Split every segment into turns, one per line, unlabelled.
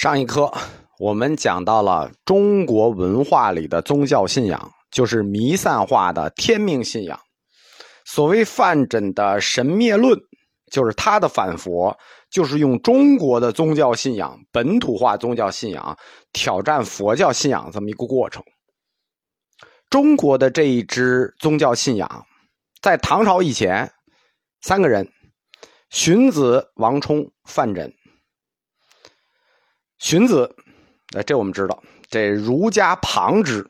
上一课我们讲到了中国文化里的宗教信仰，就是弥散化的天命信仰。所谓范缜的神灭论，就是他的反佛，就是用中国的宗教信仰、本土化宗教信仰挑战佛教信仰这么一个过程。中国的这一支宗教信仰，在唐朝以前，三个人：荀子、王充、范缜。荀子，呃，这我们知道，这儒家旁支，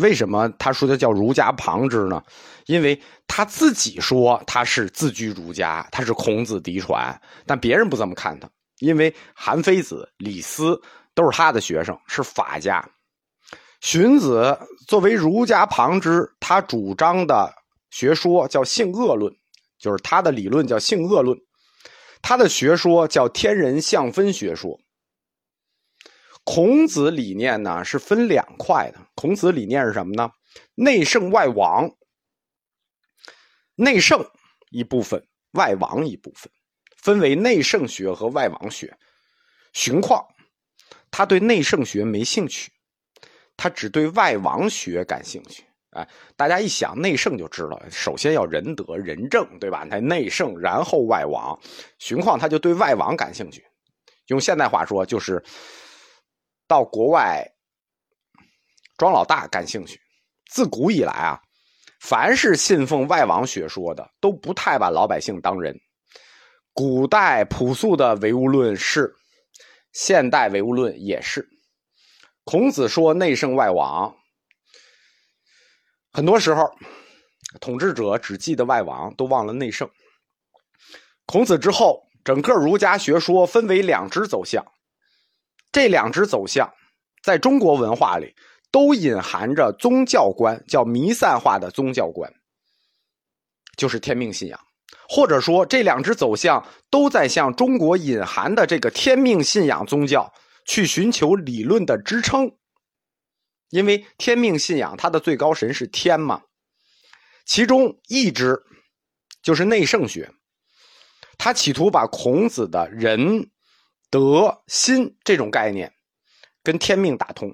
为什么他说的叫儒家旁支呢？因为他自己说他是自居儒家，他是孔子嫡传，但别人不这么看他，因为韩非子、李斯都是他的学生，是法家。荀子作为儒家旁支，他主张的学说叫性恶论，就是他的理论叫性恶论，他的学说叫天人相分学说。孔子理念呢是分两块的。孔子理念是什么呢？内圣外王，内圣一部分，外王一部分，分为内圣学和外王学。荀况，他对内圣学没兴趣，他只对外王学感兴趣。哎，大家一想内圣就知道，首先要仁德仁政，对吧？他内圣，然后外王。荀况他就对外王感兴趣，用现代话说就是。到国外装老大感兴趣。自古以来啊，凡是信奉外王学说的，都不太把老百姓当人。古代朴素的唯物论是，现代唯物论也是。孔子说内圣外王，很多时候统治者只记得外王，都忘了内圣。孔子之后，整个儒家学说分为两支走向。这两支走向，在中国文化里都隐含着宗教观，叫弥散化的宗教观，就是天命信仰。或者说，这两支走向都在向中国隐含的这个天命信仰宗教去寻求理论的支撑。因为天命信仰它的最高神是天嘛，其中一支就是内圣学，他企图把孔子的人。德心这种概念跟天命打通，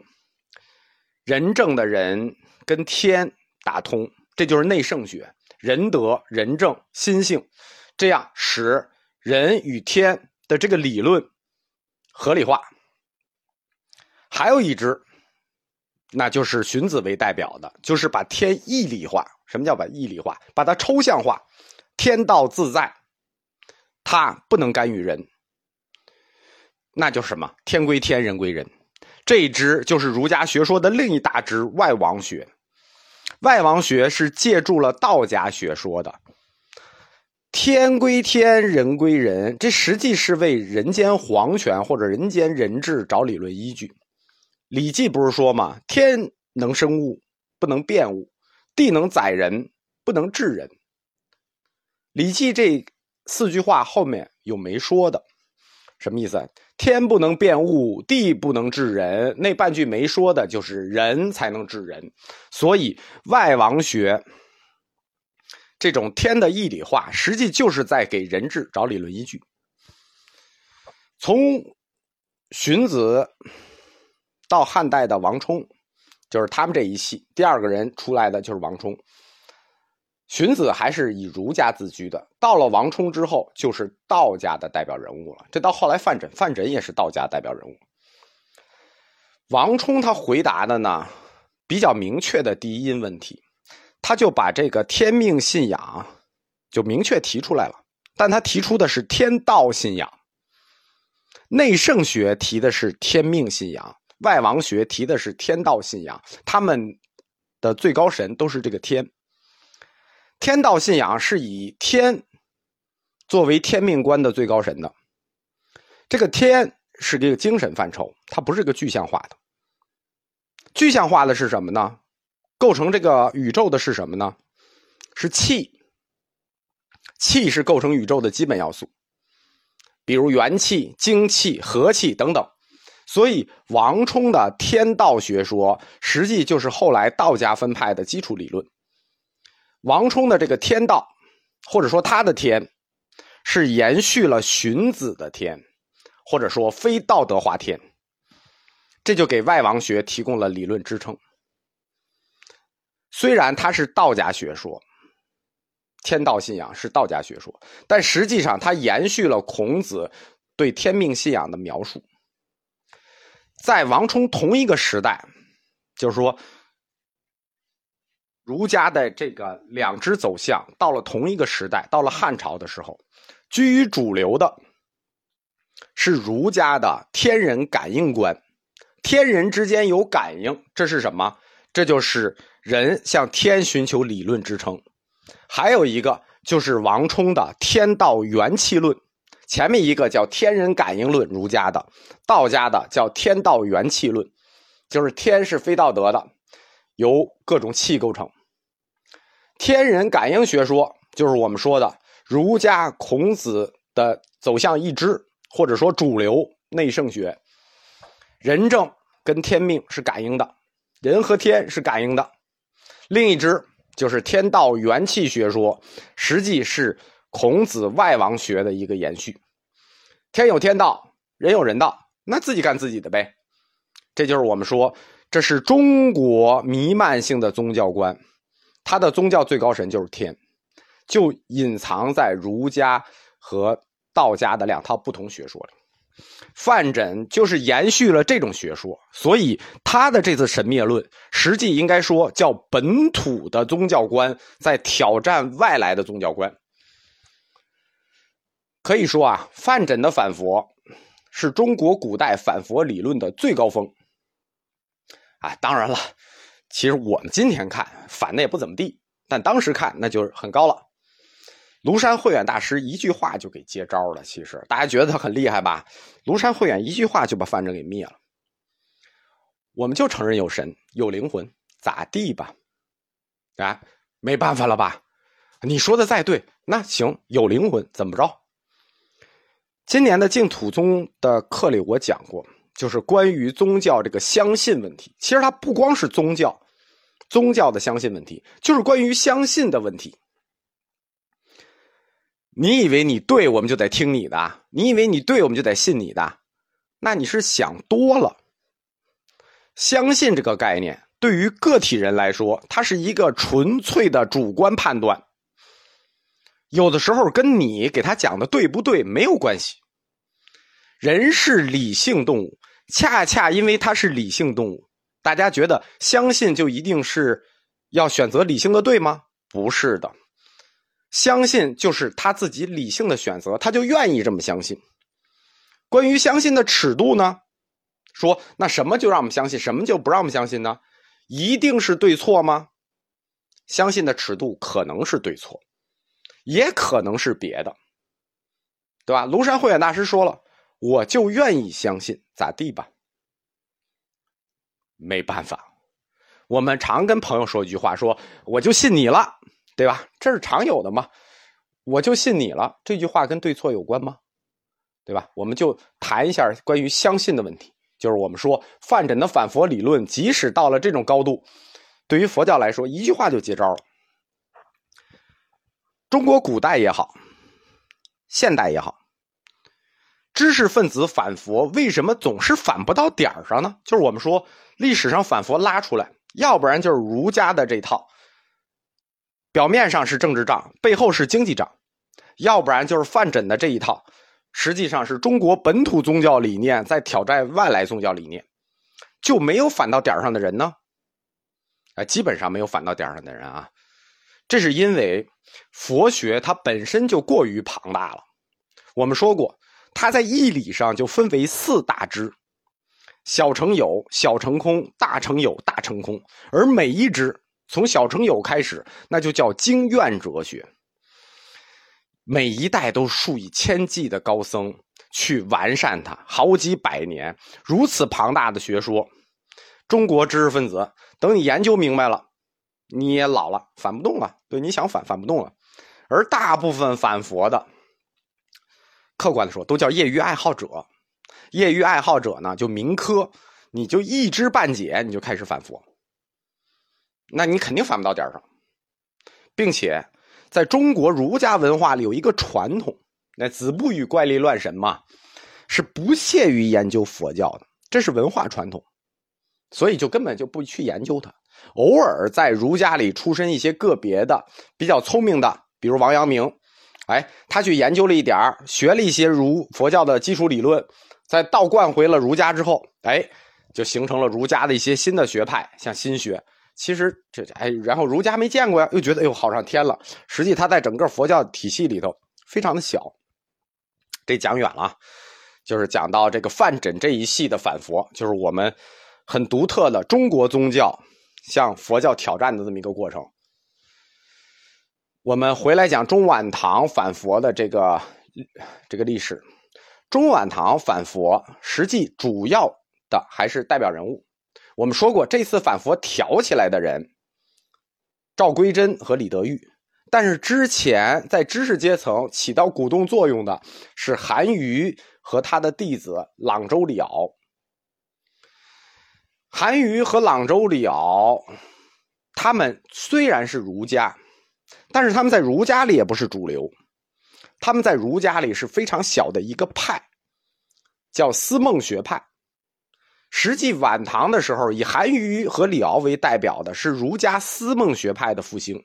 仁政的人跟天打通，这就是内圣学，仁德、仁政、心性，这样使人与天的这个理论合理化。还有一支，那就是荀子为代表的，就是把天义理化。什么叫把义理化？把它抽象化，天道自在，它不能干预人。那就是什么？天归天，人归人。这一支就是儒家学说的另一大支外王学。外王学是借助了道家学说的“天归天，人归人”，这实际是为人间皇权或者人间人治找理论依据。《礼记》不是说吗？天能生物，不能变物；地能载人，不能治人。《礼记》这四句话后面有没说的？什么意思？天不能变物，地不能治人。那半句没说的就是人才能治人。所以外王学这种天的义理化，实际就是在给人治找理论依据。从荀子到汉代的王充，就是他们这一系第二个人出来的就是王充。荀子还是以儒家自居的，到了王充之后，就是道家的代表人物了。这到后来范缜，范缜也是道家代表人物。王充他回答的呢，比较明确的第一因问题，他就把这个天命信仰就明确提出来了。但他提出的是天道信仰，内圣学提的是天命信仰，外王学提的是天道信仰。他们的最高神都是这个天。天道信仰是以天作为天命观的最高神的，这个天是这个精神范畴，它不是个具象化的。具象化的是什么呢？构成这个宇宙的是什么呢？是气。气是构成宇宙的基本要素，比如元气、精气、和气等等。所以王充的天道学说，实际就是后来道家分派的基础理论。王充的这个天道，或者说他的天，是延续了荀子的天，或者说非道德化天，这就给外王学提供了理论支撑。虽然它是道家学说，天道信仰是道家学说，但实际上它延续了孔子对天命信仰的描述。在王充同一个时代，就是说，儒家的这个两支走向到了同一个时代，到了汉朝的时候，居于主流的是儒家的天人感应观，天人之间有感应，这是什么？这就是人向天寻求理论支撑。还有一个就是王充的天道元气论。前面一个叫天人感应论，儒家的；道家的叫天道元气论，就是天是非道德的，由各种气构成。天人感应学说就是我们说的儒家孔子的走向一支，或者说主流内圣学。人政跟天命是感应的，人和天是感应的。另一支就是天道元气学说，实际是。孔子外王学的一个延续，天有天道，人有人道，那自己干自己的呗。这就是我们说，这是中国弥漫性的宗教观，他的宗教最高神就是天，就隐藏在儒家和道家的两套不同学说里。范缜就是延续了这种学说，所以他的这次神灭论，实际应该说叫本土的宗教观在挑战外来的宗教观。可以说啊，范缜的反佛是中国古代反佛理论的最高峰。啊，当然了，其实我们今天看反的也不怎么地，但当时看那就是很高了。庐山慧远大师一句话就给接招了。其实大家觉得他很厉害吧？庐山慧远一句话就把范正给灭了。我们就承认有神有灵魂，咋地吧？啊，没办法了吧？你说的再对，那行有灵魂怎么着？今年的净土宗的课里，我讲过，就是关于宗教这个相信问题。其实它不光是宗教，宗教的相信问题，就是关于相信的问题。你以为你对，我们就得听你的；你以为你对，我们就得信你的，那你是想多了。相信这个概念，对于个体人来说，它是一个纯粹的主观判断。有的时候跟你给他讲的对不对没有关系。人是理性动物，恰恰因为它是理性动物，大家觉得相信就一定是要选择理性的对吗？不是的，相信就是他自己理性的选择，他就愿意这么相信。关于相信的尺度呢？说那什么就让我们相信，什么就不让我们相信呢？一定是对错吗？相信的尺度可能是对错。也可能是别的，对吧？庐山慧远大师说了，我就愿意相信，咋地吧？没办法，我们常跟朋友说一句话，说我就信你了，对吧？这是常有的嘛。我就信你了，这句话跟对错有关吗？对吧？我们就谈一下关于相信的问题，就是我们说范缜的反佛理论，即使到了这种高度，对于佛教来说，一句话就接招了。中国古代也好，现代也好，知识分子反佛为什么总是反不到点儿上呢？就是我们说历史上反佛拉出来，要不然就是儒家的这套，表面上是政治账，背后是经济账；要不然就是范缜的这一套，实际上是中国本土宗教理念在挑战外来宗教理念，就没有反到点儿上的人呢？啊，基本上没有反到点儿上的人啊。这是因为佛学它本身就过于庞大了。我们说过，它在义理上就分为四大支：小乘有、小乘空、大乘有、大乘空。而每一支从小乘有开始，那就叫经院哲学。每一代都数以千计的高僧去完善它，好几百年，如此庞大的学说，中国知识分子等你研究明白了。你也老了，反不动了。对，你想反反不动了。而大部分反佛的，客观的说，都叫业余爱好者。业余爱好者呢，就民科，你就一知半解，你就开始反佛，那你肯定反不到点上。并且，在中国儒家文化里有一个传统，那子不语怪力乱神嘛。是不屑于研究佛教的，这是文化传统，所以就根本就不去研究它。偶尔在儒家里出身一些个别的比较聪明的，比如王阳明，哎，他去研究了一点学了一些儒佛教的基础理论，在倒灌回了儒家之后，哎，就形成了儒家的一些新的学派，像心学。其实这哎，然后儒家没见过呀，又觉得哎呦好上天了。实际他在整个佛教体系里头非常的小。这讲远了，就是讲到这个范缜这一系的反佛，就是我们很独特的中国宗教。向佛教挑战的这么一个过程，我们回来讲中晚唐反佛的这个这个历史。中晚唐反佛，实际主要的还是代表人物。我们说过，这次反佛挑起来的人，赵归真和李德裕。但是之前在知识阶层起到鼓动作用的是韩愈和他的弟子朗州李敖。韩愈和朗州李敖，他们虽然是儒家，但是他们在儒家里也不是主流，他们在儒家里是非常小的一个派，叫思孟学派。实际晚唐的时候，以韩愈和李敖为代表的是儒家思孟学派的复兴。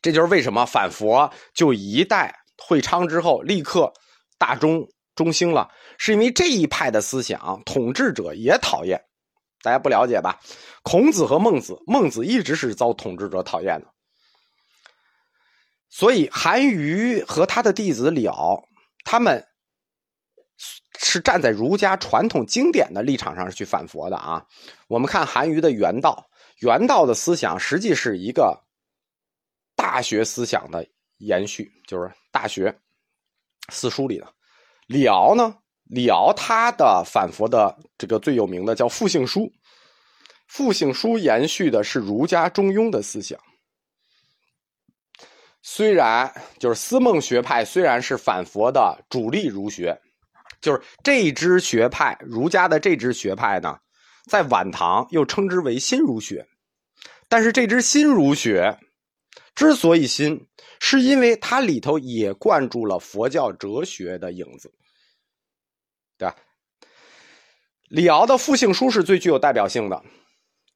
这就是为什么反佛就一代会昌之后立刻大中。中兴了，是因为这一派的思想，统治者也讨厌。大家不了解吧？孔子和孟子，孟子一直是遭统治者讨厌的。所以韩愈和他的弟子李敖，他们是站在儒家传统经典的立场上去反佛的啊。我们看韩愈的《原道》，原道的思想实际是一个大学思想的延续，就是《大学》四书里的。李敖呢？李敖他的反佛的这个最有名的叫《复性书》，《复性书》延续的是儒家中庸的思想。虽然就是思孟学派，虽然是反佛的主力儒学，就是这支学派，儒家的这支学派呢，在晚唐又称之为新儒学。但是这支新儒学之所以新，是因为它里头也灌注了佛教哲学的影子。对吧？李敖的复性书是最具有代表性的。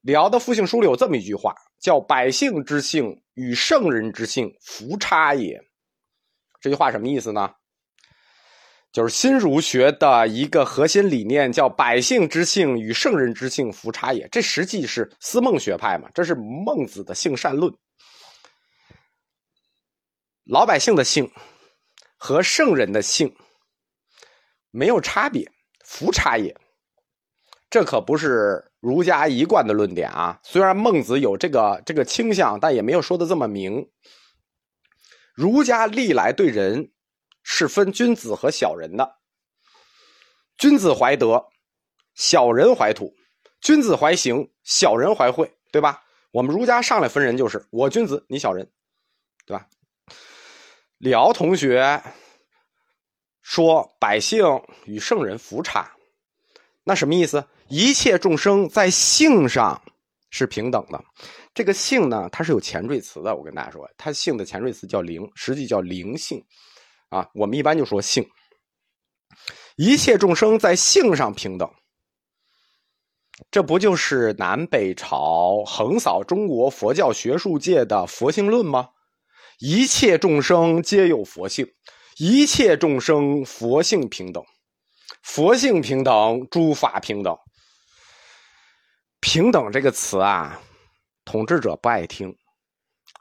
李敖的复性书里有这么一句话，叫“百姓之性与圣人之性弗差也”。这句话什么意思呢？就是新儒学的一个核心理念，叫“百姓之性与圣人之性弗差也”。这实际是思孟学派嘛？这是孟子的性善论。老百姓的性和圣人的性。没有差别，弗差也。这可不是儒家一贯的论点啊。虽然孟子有这个这个倾向，但也没有说的这么明。儒家历来对人是分君子和小人的，君子怀德，小人怀土；君子怀行，小人怀惠，对吧？我们儒家上来分人就是我君子，你小人，对吧？李敖同学。说百姓与圣人福差，那什么意思？一切众生在性上是平等的。这个性呢，它是有前缀词的。我跟大家说，它性的前缀词叫灵，实际叫灵性啊。我们一般就说性。一切众生在性上平等，这不就是南北朝横扫中国佛教学术界的佛性论吗？一切众生皆有佛性。一切众生佛性平等，佛性平等，诸法平等。平等这个词啊，统治者不爱听，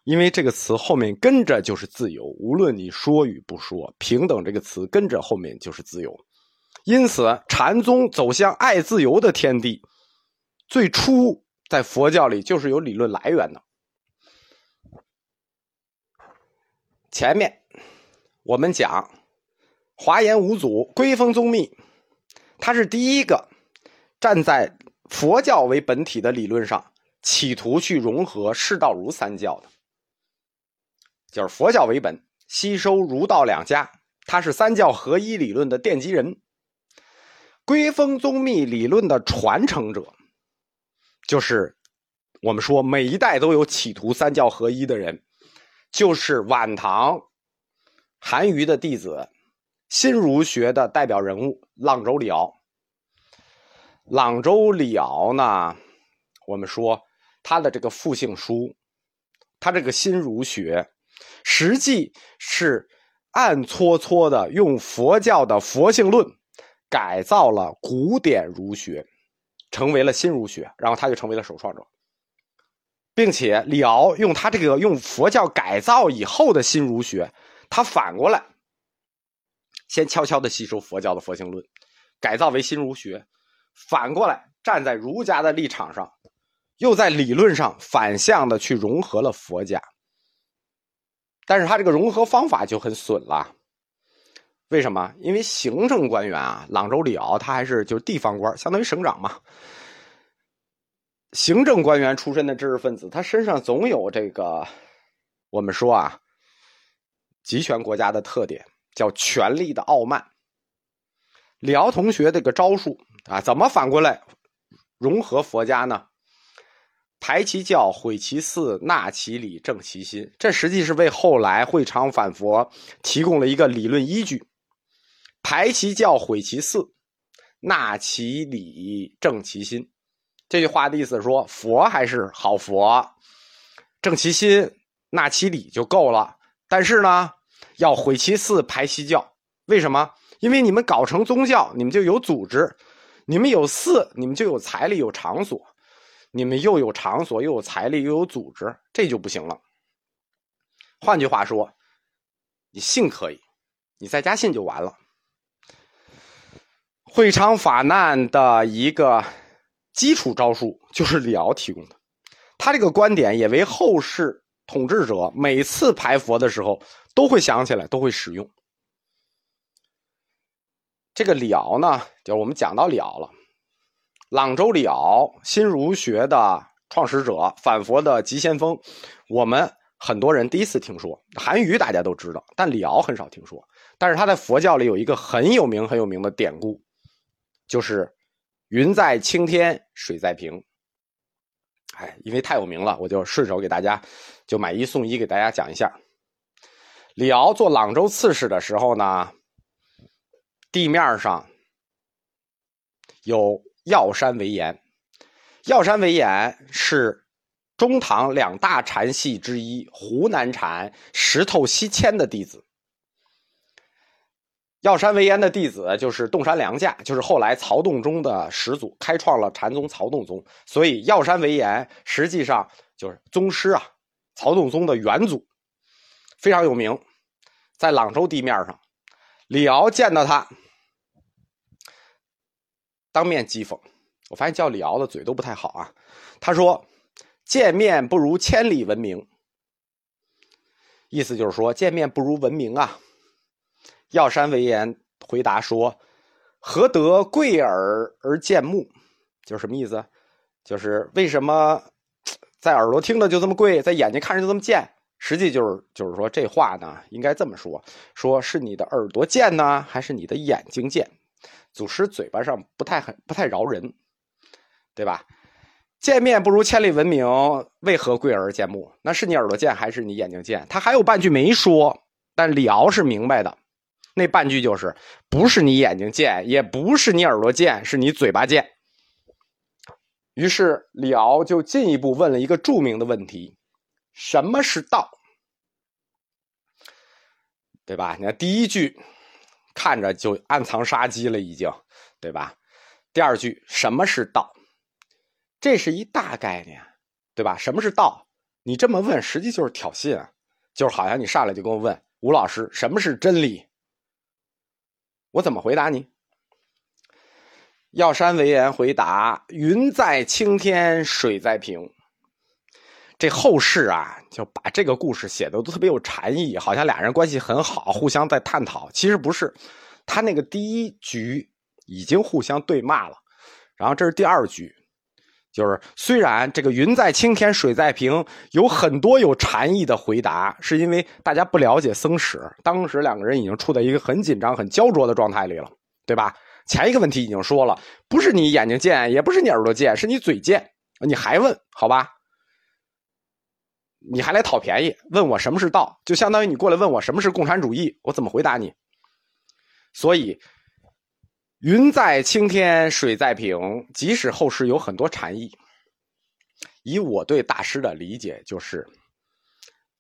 因为这个词后面跟着就是自由，无论你说与不说，平等这个词跟着后面就是自由。因此，禅宗走向爱自由的天地，最初在佛教里就是有理论来源的。前面。我们讲华严五祖归峰宗密，他是第一个站在佛教为本体的理论上，企图去融合释道儒三教的，就是佛教为本，吸收儒道两家，他是三教合一理论的奠基人。归峰宗密理论的传承者，就是我们说每一代都有企图三教合一的人，就是晚唐。韩愈的弟子新儒学的代表人物阆州李敖。阆州李敖呢，我们说他的这个复姓书，他这个新儒学，实际是暗搓搓的用佛教的佛性论改造了古典儒学，成为了新儒学，然后他就成为了首创者。并且李敖用他这个用佛教改造以后的新儒学，他反过来先悄悄的吸收佛教的佛性论，改造为新儒学，反过来站在儒家的立场上，又在理论上反向的去融合了佛家。但是他这个融合方法就很损了，为什么？因为行政官员啊，朗州李敖他还是就是地方官，相当于省长嘛。行政官员出身的知识分子，他身上总有这个，我们说啊，集权国家的特点，叫权力的傲慢。李敖同学这个招数啊，怎么反过来融合佛家呢？排其教，毁其寺，纳其礼，正其心。这实际是为后来会昌反佛提供了一个理论依据。排其教，毁其寺，纳其礼，正其心。这句话的意思是说，佛还是好佛，正其心，纳其理就够了。但是呢，要毁其寺，排其教。为什么？因为你们搞成宗教，你们就有组织，你们有寺，你们就有财力、有场所。你们又有场所，又有财力，又有组织，这就不行了。换句话说，你信可以，你在家信就完了。会昌法难的一个。基础招数就是李敖提供的，他这个观点也为后世统治者每次排佛的时候都会想起来，都会使用。这个李敖呢，就是我们讲到李敖了，朗州李敖，新儒学的创始者，反佛的急先锋，我们很多人第一次听说。韩愈大家都知道，但李敖很少听说。但是他在佛教里有一个很有名、很有名的典故，就是。云在青天，水在瓶。哎，因为太有名了，我就顺手给大家就买一送一，给大家讲一下。李敖做朗州刺史的时候呢，地面上有药山为岩。药山为岩是中唐两大禅系之一湖南禅石头西迁的弟子。药山为岩的弟子就是洞山良价，就是后来曹洞宗的始祖，开创了禅宗曹洞宗。所以药山为岩实际上就是宗师啊，曹洞宗的元祖，非常有名。在朗州地面上，李敖见到他，当面讥讽。我发现叫李敖的嘴都不太好啊。他说：“见面不如千里闻名。”意思就是说见面不如闻名啊。药山为言回答说：“何得贵耳而见目？就是什么意思？就是为什么在耳朵听着就这么贵，在眼睛看着就这么贱？实际就是就是说这话呢，应该这么说：说是你的耳朵贱呢，还是你的眼睛贱？祖师嘴巴上不太很不太饶人，对吧？见面不如千里闻名，为何贵而见目？那是你耳朵贱，还是你眼睛贱？他还有半句没说，但李敖是明白的。”那半句就是，不是你眼睛贱，也不是你耳朵贱，是你嘴巴贱。于是李敖就进一步问了一个著名的问题：什么是道？对吧？你看第一句，看着就暗藏杀机了，已经，对吧？第二句，什么是道？这是一大概念，对吧？什么是道？你这么问，实际就是挑衅啊，就是好像你上来就跟我问吴老师，什么是真理？我怎么回答你？药山为言回答：“云在青天，水在平。”这后世啊，就把这个故事写的都特别有禅意，好像俩人关系很好，互相在探讨。其实不是，他那个第一局已经互相对骂了，然后这是第二局。就是虽然这个云在青天水在平有很多有禅意的回答，是因为大家不了解僧史，当时两个人已经处在一个很紧张、很焦灼的状态里了，对吧？前一个问题已经说了，不是你眼睛贱，也不是你耳朵贱，是你嘴贱，你还问？好吧？你还来讨便宜，问我什么是道，就相当于你过来问我什么是共产主义，我怎么回答你？所以“云在青天，水在平”，即使后世有很多禅意，以我对大师的理解，就是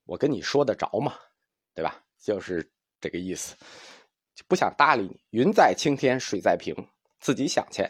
我跟你说得着嘛，对吧？就是这个意思，就不想搭理你。“云在青天，水在平”，自己想去。